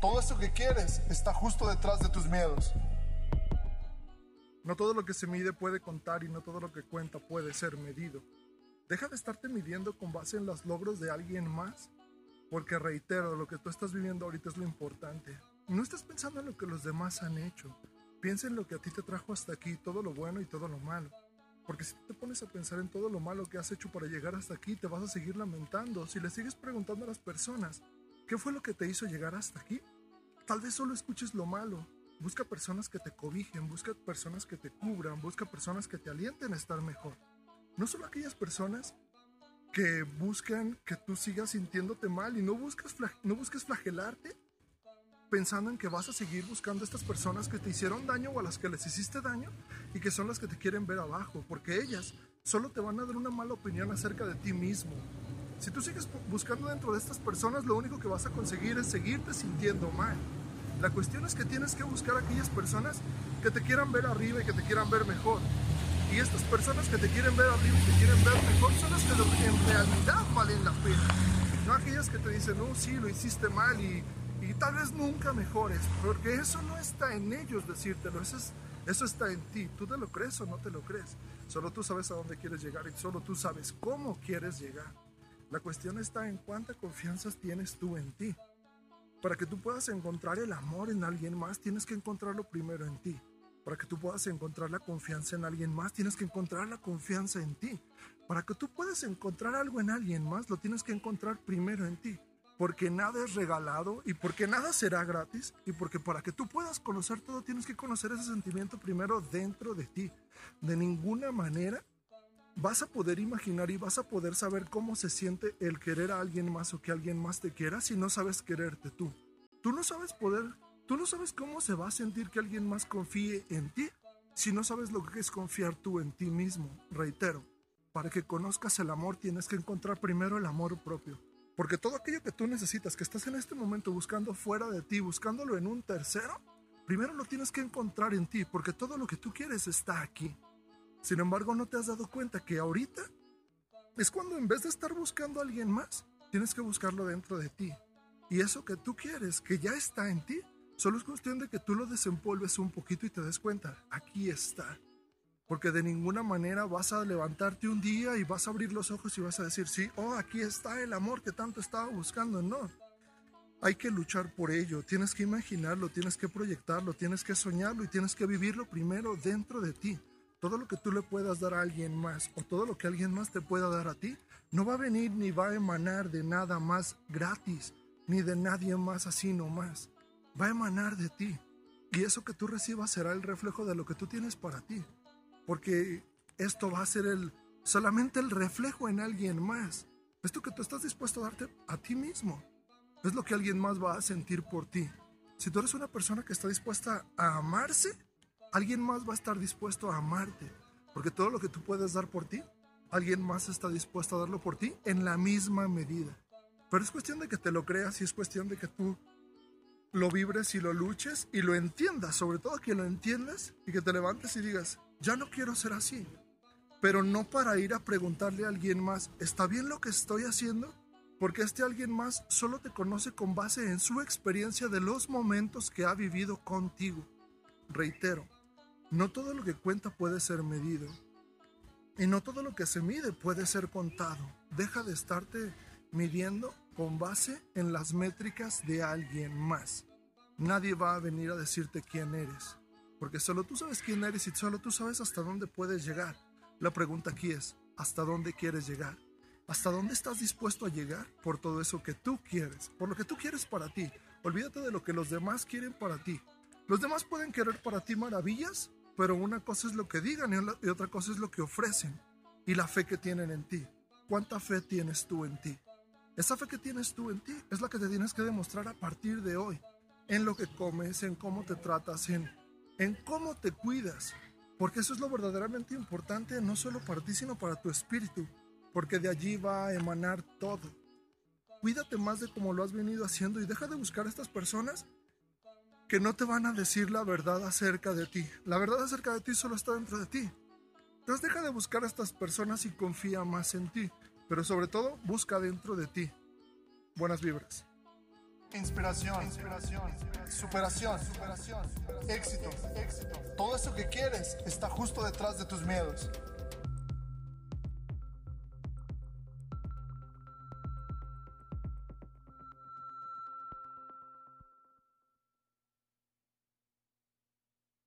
todo eso que quieres está justo detrás de tus miedos. No todo lo que se mide puede contar y no todo lo que cuenta puede ser medido. Deja de estarte midiendo con base en los logros de alguien más, porque reitero, lo que tú estás viviendo ahorita es lo importante. No estás pensando en lo que los demás han hecho. Piensa en lo que a ti te trajo hasta aquí, todo lo bueno y todo lo malo. Porque si te pones a pensar en todo lo malo que has hecho para llegar hasta aquí, te vas a seguir lamentando. Si le sigues preguntando a las personas, ¿qué fue lo que te hizo llegar hasta aquí? Tal vez solo escuches lo malo, Busca personas que te cobijen, busca personas que te cubran, busca personas que te alienten a estar mejor. No solo aquellas personas que buscan que tú sigas sintiéndote mal y no, buscas no busques flagelarte pensando en que vas a seguir buscando a estas personas que te hicieron daño o a las que les hiciste daño y que son las que te quieren ver abajo, porque ellas solo te van a dar una mala opinión acerca de ti mismo. Si tú sigues buscando dentro de estas personas, lo único que vas a conseguir es seguirte sintiendo mal. La cuestión es que tienes que buscar a aquellas personas que te quieran ver arriba y que te quieran ver mejor. Y estas personas que te quieren ver arriba y te quieren ver mejor son las que en realidad valen la pena. No aquellas que te dicen, no, sí, lo hiciste mal y, y tal vez nunca mejores. Porque eso no está en ellos decírtelo, eso, es, eso está en ti. ¿Tú te lo crees o no te lo crees? Solo tú sabes a dónde quieres llegar y solo tú sabes cómo quieres llegar. La cuestión está en cuánta confianza tienes tú en ti. Para que tú puedas encontrar el amor en alguien más, tienes que encontrarlo primero en ti. Para que tú puedas encontrar la confianza en alguien más, tienes que encontrar la confianza en ti. Para que tú puedas encontrar algo en alguien más, lo tienes que encontrar primero en ti. Porque nada es regalado y porque nada será gratis y porque para que tú puedas conocer todo tienes que conocer ese sentimiento primero dentro de ti. De ninguna manera vas a poder imaginar y vas a poder saber cómo se siente el querer a alguien más o que alguien más te quiera si no sabes quererte tú. Tú no sabes poder, tú no sabes cómo se va a sentir que alguien más confíe en ti si no sabes lo que es confiar tú en ti mismo. Reitero, para que conozcas el amor tienes que encontrar primero el amor propio. Porque todo aquello que tú necesitas, que estás en este momento buscando fuera de ti, buscándolo en un tercero, primero lo tienes que encontrar en ti, porque todo lo que tú quieres está aquí. Sin embargo, no te has dado cuenta que ahorita es cuando en vez de estar buscando a alguien más, tienes que buscarlo dentro de ti. Y eso que tú quieres, que ya está en ti, solo es cuestión de que tú lo desempolves un poquito y te des cuenta, aquí está. Porque de ninguna manera vas a levantarte un día y vas a abrir los ojos y vas a decir, sí, oh, aquí está el amor que tanto estaba buscando. No. Hay que luchar por ello, tienes que imaginarlo, tienes que proyectarlo, tienes que soñarlo y tienes que vivirlo primero dentro de ti todo lo que tú le puedas dar a alguien más o todo lo que alguien más te pueda dar a ti, no va a venir ni va a emanar de nada más gratis, ni de nadie más así nomás. Va a emanar de ti. Y eso que tú recibas será el reflejo de lo que tú tienes para ti. Porque esto va a ser el, solamente el reflejo en alguien más. Esto que tú estás dispuesto a darte a ti mismo. Es lo que alguien más va a sentir por ti. Si tú eres una persona que está dispuesta a amarse, alguien más va a estar dispuesto a amarte. Porque todo lo que tú puedes dar por ti, alguien más está dispuesto a darlo por ti en la misma medida. Pero es cuestión de que te lo creas y es cuestión de que tú lo vibres y lo luches y lo entiendas, sobre todo que lo entiendas y que te levantes y digas, ya no quiero ser así. Pero no para ir a preguntarle a alguien más, ¿está bien lo que estoy haciendo? Porque este alguien más solo te conoce con base en su experiencia de los momentos que ha vivido contigo. Reitero, no todo lo que cuenta puede ser medido. Y no todo lo que se mide puede ser contado. Deja de estarte midiendo con base en las métricas de alguien más. Nadie va a venir a decirte quién eres. Porque solo tú sabes quién eres y solo tú sabes hasta dónde puedes llegar. La pregunta aquí es, ¿hasta dónde quieres llegar? ¿Hasta dónde estás dispuesto a llegar por todo eso que tú quieres? Por lo que tú quieres para ti. Olvídate de lo que los demás quieren para ti. Los demás pueden querer para ti maravillas pero una cosa es lo que digan y otra cosa es lo que ofrecen y la fe que tienen en ti. ¿Cuánta fe tienes tú en ti? Esa fe que tienes tú en ti es la que te tienes que demostrar a partir de hoy, en lo que comes, en cómo te tratas, en, en cómo te cuidas, porque eso es lo verdaderamente importante, no solo para ti, sino para tu espíritu, porque de allí va a emanar todo. Cuídate más de cómo lo has venido haciendo y deja de buscar a estas personas que no te van a decir la verdad acerca de ti. La verdad acerca de ti solo está dentro de ti. Entonces deja de buscar a estas personas y confía más en ti. Pero sobre todo, busca dentro de ti. Buenas vibras. inspiración, inspiración, superación, superación, éxito, éxito. Todo eso que quieres está justo detrás de tus miedos.